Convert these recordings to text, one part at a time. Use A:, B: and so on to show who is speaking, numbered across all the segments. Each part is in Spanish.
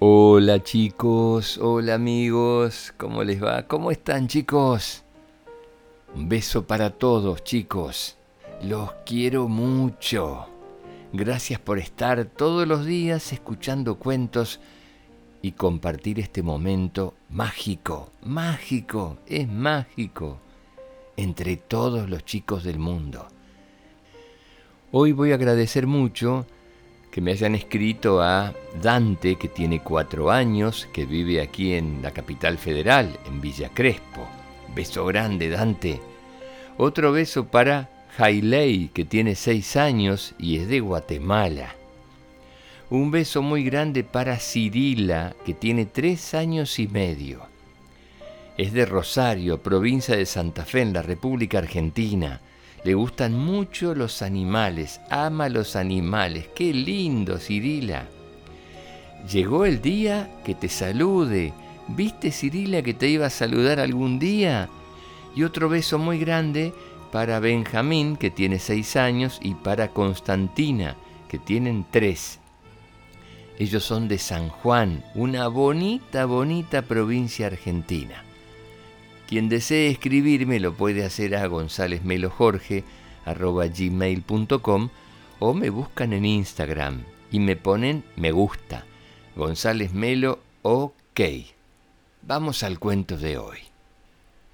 A: Hola chicos, hola amigos, ¿cómo les va? ¿Cómo están chicos? Un beso para todos chicos, los quiero mucho. Gracias por estar todos los días escuchando cuentos y compartir este momento mágico, mágico, es mágico, entre todos los chicos del mundo. Hoy voy a agradecer mucho que me hayan escrito a Dante, que tiene cuatro años, que vive aquí en la capital federal, en Villa Crespo. Beso grande, Dante. Otro beso para Jailei, que tiene seis años y es de Guatemala. Un beso muy grande para Cirila, que tiene tres años y medio. Es de Rosario, provincia de Santa Fe, en la República Argentina. Le gustan mucho los animales, ama los animales. Qué lindo, Cirila. Llegó el día que te salude. ¿Viste, Cirila, que te iba a saludar algún día? Y otro beso muy grande para Benjamín, que tiene seis años, y para Constantina, que tienen tres. Ellos son de San Juan, una bonita, bonita provincia argentina. Quien desee escribirme lo puede hacer a gonzálezmelojorge.gmail.com o me buscan en Instagram y me ponen me gusta. González Melo OK. Vamos al cuento de hoy.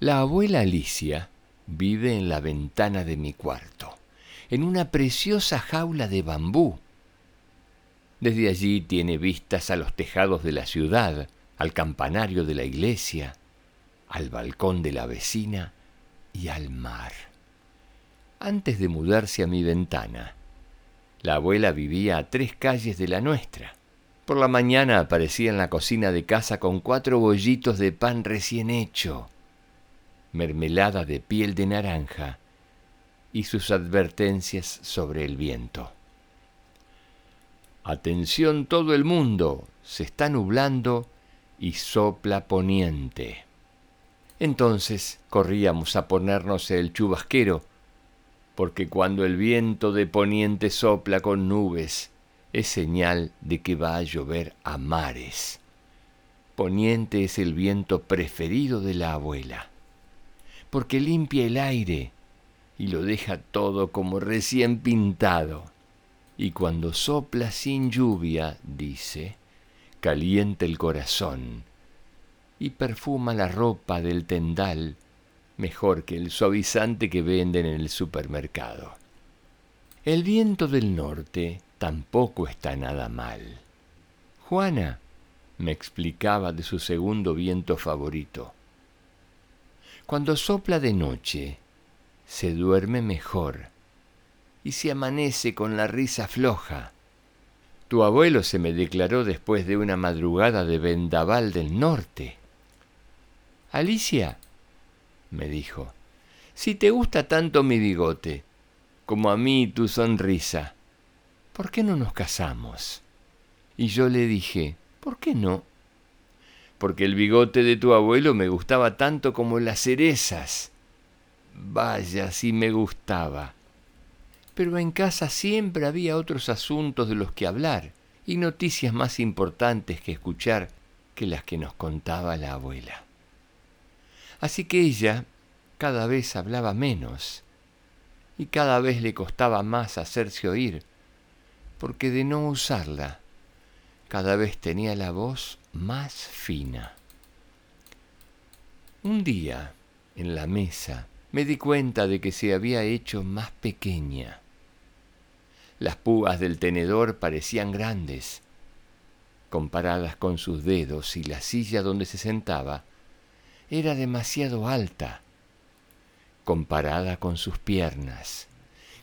A: La abuela Alicia vive en la ventana de mi cuarto, en una preciosa jaula de bambú. Desde allí tiene vistas a los tejados de la ciudad, al campanario de la iglesia, al balcón de la vecina y al mar. Antes de mudarse a mi ventana, la abuela vivía a tres calles de la nuestra. Por la mañana aparecía en la cocina de casa con cuatro bollitos de pan recién hecho, mermelada de piel de naranja y sus advertencias sobre el viento. Atención todo el mundo, se está nublando y sopla poniente. Entonces corríamos a ponernos el chubasquero, porque cuando el viento de poniente sopla con nubes, es señal de que va a llover a mares. Poniente es el viento preferido de la abuela, porque limpia el aire y lo deja todo como recién pintado. Y cuando sopla sin lluvia, dice, calienta el corazón y perfuma la ropa del tendal mejor que el suavizante que venden en el supermercado. El viento del norte tampoco está nada mal. Juana me explicaba de su segundo viento favorito. Cuando sopla de noche, se duerme mejor y se amanece con la risa floja. Tu abuelo se me declaró después de una madrugada de vendaval del norte. Alicia, me dijo, si te gusta tanto mi bigote, como a mí tu sonrisa, ¿por qué no nos casamos? Y yo le dije, ¿por qué no? Porque el bigote de tu abuelo me gustaba tanto como las cerezas. Vaya, si me gustaba. Pero en casa siempre había otros asuntos de los que hablar y noticias más importantes que escuchar que las que nos contaba la abuela. Así que ella cada vez hablaba menos y cada vez le costaba más hacerse oír, porque de no usarla, cada vez tenía la voz más fina. Un día, en la mesa, me di cuenta de que se había hecho más pequeña. Las púas del tenedor parecían grandes, comparadas con sus dedos y la silla donde se sentaba era demasiado alta comparada con sus piernas,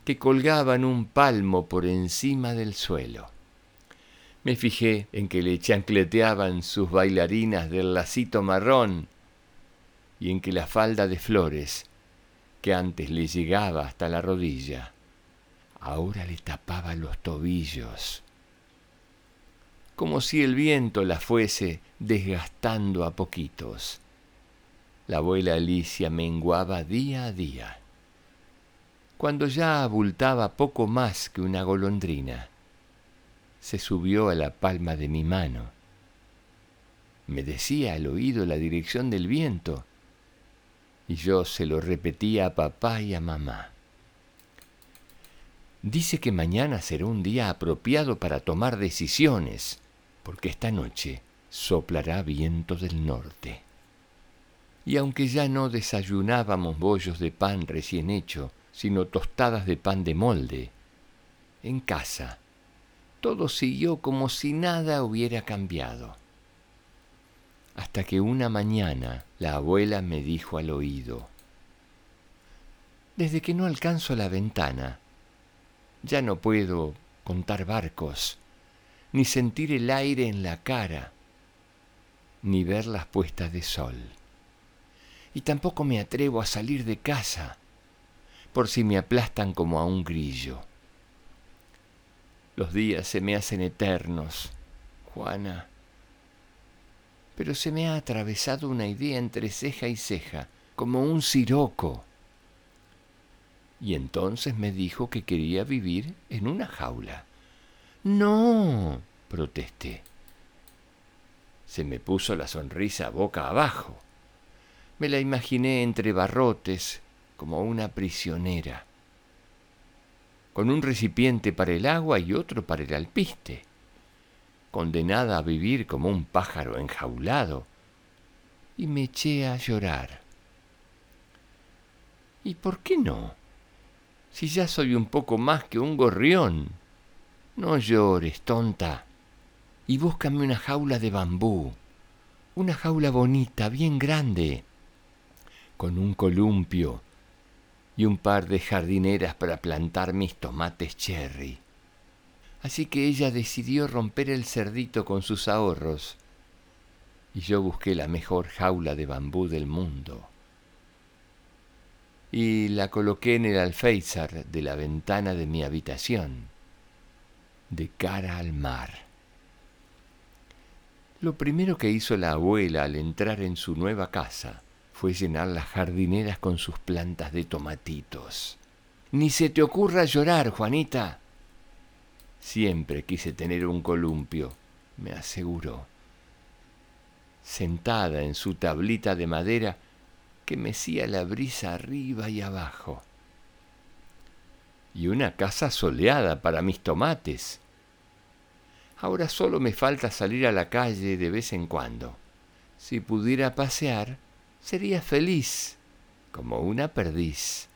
A: que colgaban un palmo por encima del suelo. Me fijé en que le chancleteaban sus bailarinas del lacito marrón y en que la falda de flores, que antes le llegaba hasta la rodilla, ahora le tapaba los tobillos, como si el viento la fuese desgastando a poquitos la abuela Alicia menguaba día a día. Cuando ya abultaba poco más que una golondrina, se subió a la palma de mi mano me decía al oído la dirección del viento, y yo se lo repetía a papá y a mamá. Dice que mañana será un día apropiado para tomar decisiones, porque esta noche soplará viento del norte. Y aunque ya no desayunábamos bollos de pan recién hecho, sino tostadas de pan de molde, en casa todo siguió como si nada hubiera cambiado. Hasta que una mañana la abuela me dijo al oído, Desde que no alcanzo la ventana, ya no puedo contar barcos, ni sentir el aire en la cara, ni ver las puestas de sol. Y tampoco me atrevo a salir de casa, por si me aplastan como a un grillo. Los días se me hacen eternos, Juana, pero se me ha atravesado una idea entre ceja y ceja, como un siroco y entonces me dijo que quería vivir en una jaula. No, protesté. Se me puso la sonrisa boca abajo. Me la imaginé entre barrotes, como una prisionera, con un recipiente para el agua y otro para el alpiste, condenada a vivir como un pájaro enjaulado, y me eché a llorar. ¿Y por qué no? si ya soy un poco más que un gorrión? No llores, tonta, y búscame una jaula de bambú, una jaula bonita, bien grande, con un columpio y un par de jardineras para plantar mis tomates cherry. Así que ella decidió romper el cerdito con sus ahorros, y yo busqué la mejor jaula de bambú del mundo y la coloqué en el alféizar de la ventana de mi habitación, de cara al mar. Lo primero que hizo la abuela al entrar en su nueva casa fue llenar las jardineras con sus plantas de tomatitos. Ni se te ocurra llorar, Juanita. Siempre quise tener un columpio, me aseguró. Sentada en su tablita de madera, que mecía la brisa arriba y abajo. Y una casa soleada para mis tomates. Ahora solo me falta salir a la calle de vez en cuando. Si pudiera pasear, sería feliz, como una perdiz.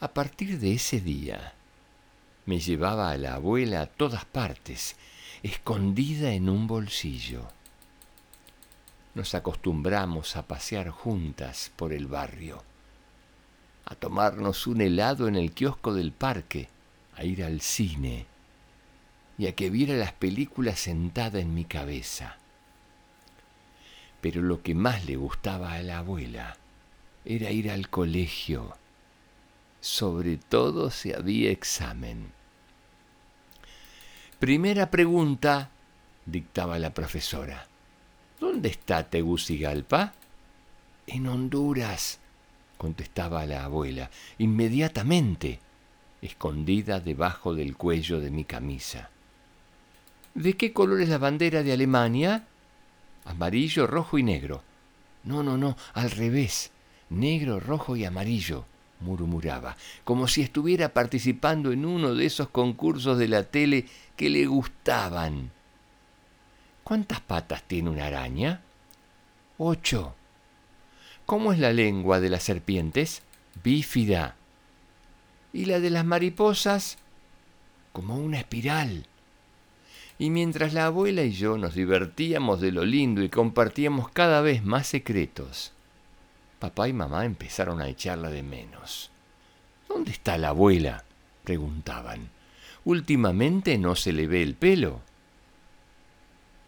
A: A partir de ese día, me llevaba a la abuela a todas partes, escondida en un bolsillo nos acostumbramos a pasear juntas por el barrio, a tomarnos un helado en el kiosco del parque, a ir al cine y a que viera las películas sentada en mi cabeza. Pero lo que más le gustaba a la abuela era ir al colegio, sobre todo si había examen. Primera pregunta, dictaba la profesora. ¿Dónde está Tegucigalpa? En Honduras, contestaba la abuela, inmediatamente, escondida debajo del cuello de mi camisa. ¿De qué color es la bandera de Alemania? Amarillo, rojo y negro. No, no, no, al revés. Negro, rojo y amarillo, murmuraba, como si estuviera participando en uno de esos concursos de la tele que le gustaban. ¿Cuántas patas tiene una araña? Ocho. ¿Cómo es la lengua de las serpientes? Bífida. ¿Y la de las mariposas? Como una espiral. Y mientras la abuela y yo nos divertíamos de lo lindo y compartíamos cada vez más secretos, papá y mamá empezaron a echarla de menos. ¿Dónde está la abuela? preguntaban. Últimamente no se le ve el pelo.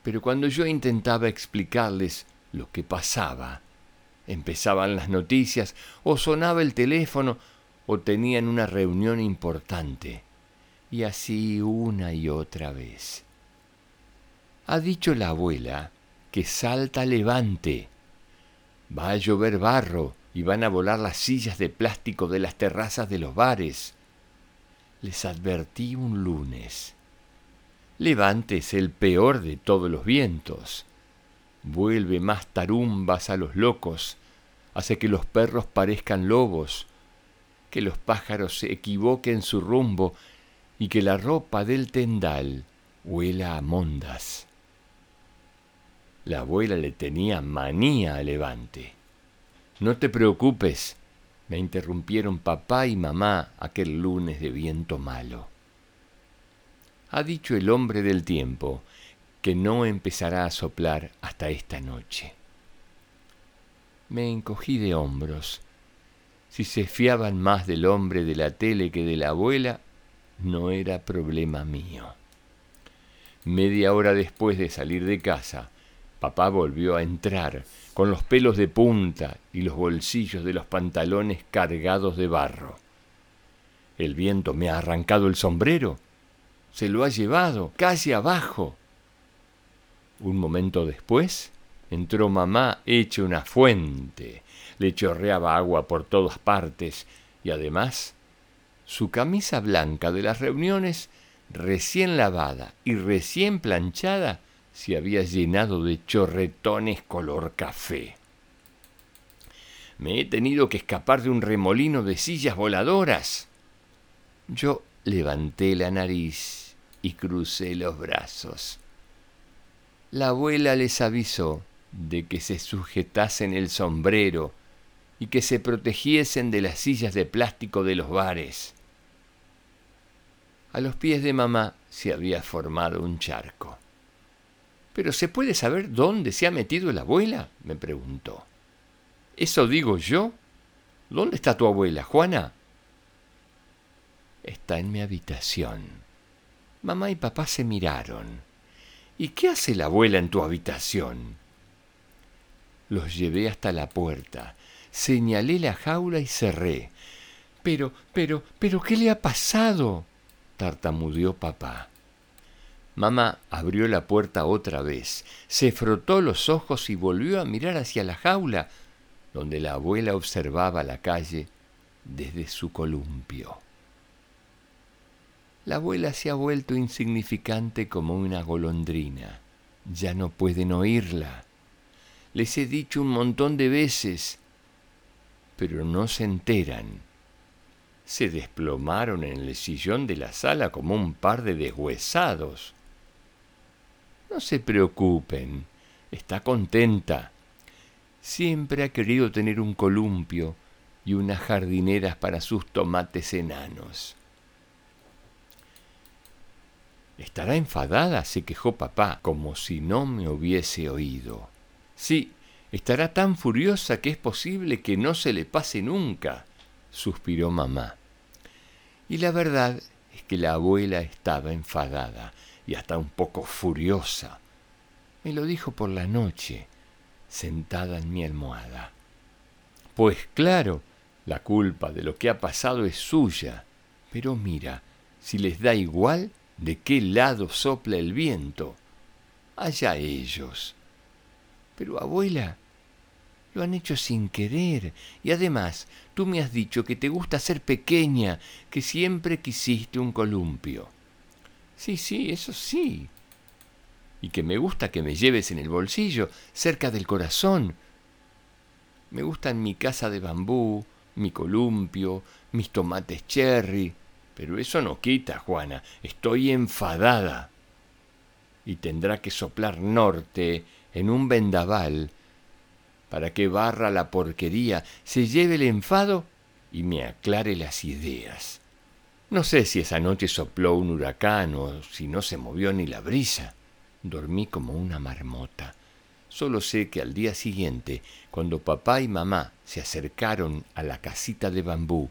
A: Pero cuando yo intentaba explicarles lo que pasaba, empezaban las noticias o sonaba el teléfono o tenían una reunión importante. Y así una y otra vez. Ha dicho la abuela que salta levante. Va a llover barro y van a volar las sillas de plástico de las terrazas de los bares. Les advertí un lunes Levante es el peor de todos los vientos. Vuelve más tarumbas a los locos, hace que los perros parezcan lobos, que los pájaros se equivoquen su rumbo y que la ropa del tendal huela a mondas. La abuela le tenía manía a Levante. No te preocupes, me interrumpieron papá y mamá aquel lunes de viento malo. Ha dicho el hombre del tiempo que no empezará a soplar hasta esta noche. Me encogí de hombros. Si se fiaban más del hombre de la tele que de la abuela, no era problema mío. Media hora después de salir de casa, papá volvió a entrar con los pelos de punta y los bolsillos de los pantalones cargados de barro. El viento me ha arrancado el sombrero, se lo ha llevado, casi abajo. Un momento después entró mamá hecha una fuente, le chorreaba agua por todas partes y además su camisa blanca de las reuniones, recién lavada y recién planchada, se había llenado de chorretones color café. Me he tenido que escapar de un remolino de sillas voladoras. Yo levanté la nariz y crucé los brazos. La abuela les avisó de que se sujetasen el sombrero y que se protegiesen de las sillas de plástico de los bares. A los pies de mamá se había formado un charco. ¿Pero se puede saber dónde se ha metido la abuela? me preguntó. ¿Eso digo yo? ¿Dónde está tu abuela, Juana? Está en mi habitación. Mamá y papá se miraron. ¿Y qué hace la abuela en tu habitación? Los llevé hasta la puerta, señalé la jaula y cerré. Pero, pero, pero, ¿qué le ha pasado? tartamudeó papá. Mamá abrió la puerta otra vez, se frotó los ojos y volvió a mirar hacia la jaula, donde la abuela observaba la calle desde su columpio. La abuela se ha vuelto insignificante como una golondrina. Ya no pueden oírla. Les he dicho un montón de veces, pero no se enteran se desplomaron en el sillón de la sala como un par de deshuesados. No se preocupen, está contenta. Siempre ha querido tener un columpio y unas jardineras para sus tomates enanos. ¿Estará enfadada? se quejó papá, como si no me hubiese oído. Sí, estará tan furiosa que es posible que no se le pase nunca suspiró mamá. Y la verdad es que la abuela estaba enfadada y hasta un poco furiosa. Me lo dijo por la noche, sentada en mi almohada. Pues claro, la culpa de lo que ha pasado es suya. Pero mira, si les da igual de qué lado sopla el viento, allá ellos. Pero abuela, lo han hecho sin querer. Y además, tú me has dicho que te gusta ser pequeña, que siempre quisiste un columpio. Sí, sí, eso sí. Y que me gusta que me lleves en el bolsillo, cerca del corazón. Me gustan mi casa de bambú, mi columpio, mis tomates cherry. Pero eso no quita, Juana. Estoy enfadada. Y tendrá que soplar norte en un vendaval para que barra la porquería, se lleve el enfado y me aclare las ideas. No sé si esa noche sopló un huracán o si no se movió ni la brisa. Dormí como una marmota. Solo sé que al día siguiente, cuando papá y mamá se acercaron a la casita de bambú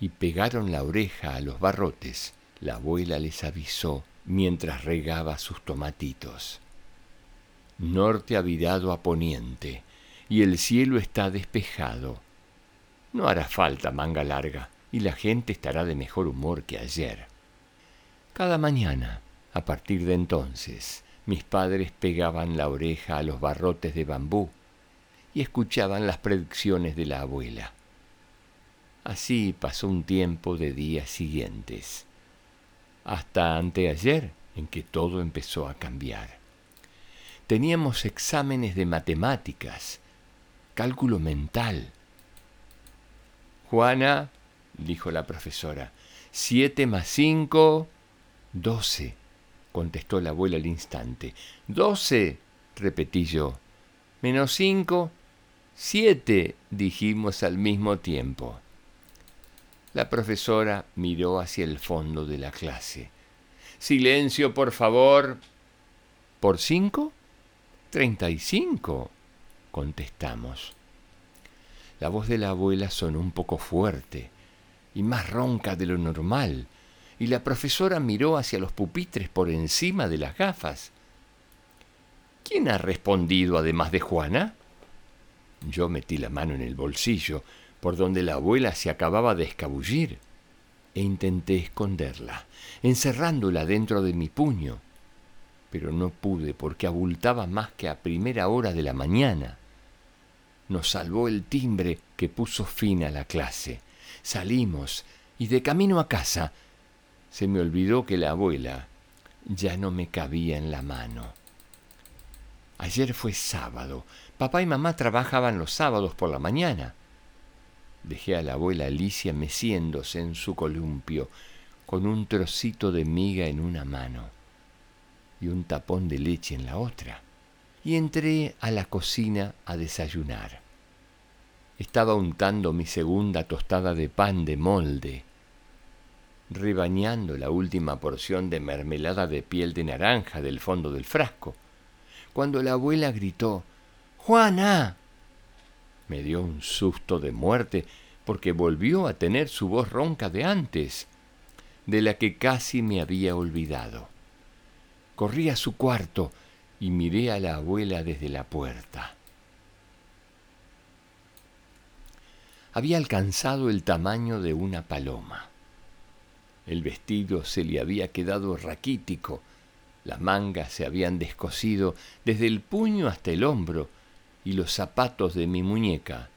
A: y pegaron la oreja a los barrotes, la abuela les avisó mientras regaba sus tomatitos. Norte ha virado a poniente, y el cielo está despejado. No hará falta manga larga y la gente estará de mejor humor que ayer. Cada mañana, a partir de entonces, mis padres pegaban la oreja a los barrotes de bambú y escuchaban las predicciones de la abuela. Así pasó un tiempo de días siguientes. Hasta anteayer, en que todo empezó a cambiar. Teníamos exámenes de matemáticas, cálculo mental. Juana, dijo la profesora, siete más cinco, doce, contestó la abuela al instante. Doce, repetí yo. Menos cinco, siete, dijimos al mismo tiempo. La profesora miró hacia el fondo de la clase. Silencio, por favor. ¿Por cinco? Treinta y cinco, contestamos. La voz de la abuela sonó un poco fuerte y más ronca de lo normal, y la profesora miró hacia los pupitres por encima de las gafas. ¿Quién ha respondido además de Juana? Yo metí la mano en el bolsillo, por donde la abuela se acababa de escabullir, e intenté esconderla, encerrándola dentro de mi puño, pero no pude porque abultaba más que a primera hora de la mañana. Nos salvó el timbre que puso fin a la clase. Salimos y de camino a casa se me olvidó que la abuela ya no me cabía en la mano. Ayer fue sábado. Papá y mamá trabajaban los sábados por la mañana. Dejé a la abuela Alicia meciéndose en su columpio, con un trocito de miga en una mano y un tapón de leche en la otra, y entré a la cocina a desayunar. Estaba untando mi segunda tostada de pan de molde, rebañando la última porción de mermelada de piel de naranja del fondo del frasco, cuando la abuela gritó Juana me dio un susto de muerte porque volvió a tener su voz ronca de antes, de la que casi me había olvidado. Corrí a su cuarto y miré a la abuela desde la puerta. Había alcanzado el tamaño de una paloma. El vestido se le había quedado raquítico, las mangas se habían descosido desde el puño hasta el hombro, y los zapatos de mi muñeca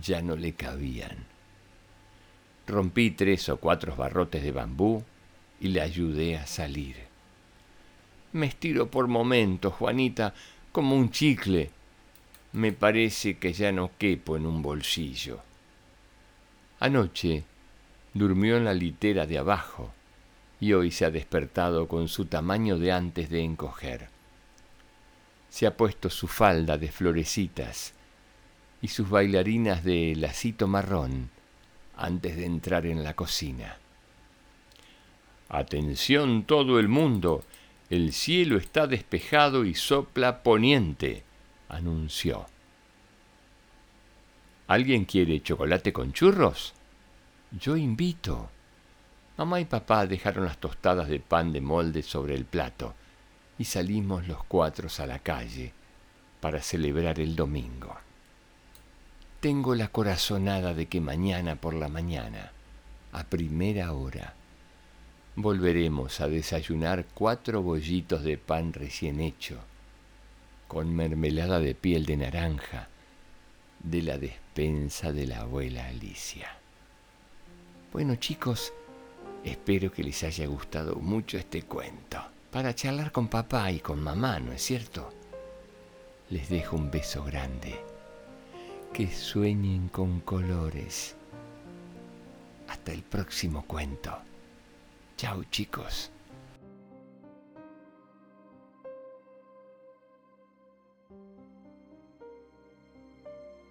A: ya no le cabían. Rompí tres o cuatro barrotes de bambú y le ayudé a salir. Me estiro por momentos, Juanita, como un chicle. Me parece que ya no quepo en un bolsillo. Anoche durmió en la litera de abajo y hoy se ha despertado con su tamaño de antes de encoger se ha puesto su falda de florecitas y sus bailarinas de lacito marrón antes de entrar en la cocina. Atención todo el mundo, el cielo está despejado y sopla poniente, anunció. ¿Alguien quiere chocolate con churros? Yo invito. Mamá y papá dejaron las tostadas de pan de molde sobre el plato y salimos los cuatro a la calle para celebrar el domingo. Tengo la corazonada de que mañana por la mañana, a primera hora, volveremos a desayunar cuatro bollitos de pan recién hecho, con mermelada de piel de naranja, de la despensa de la abuela Alicia. Bueno chicos, espero que les haya gustado mucho este cuento para charlar con papá y con mamá, ¿no es cierto? Les dejo un beso grande. Que sueñen con colores. Hasta el próximo cuento. Chao chicos.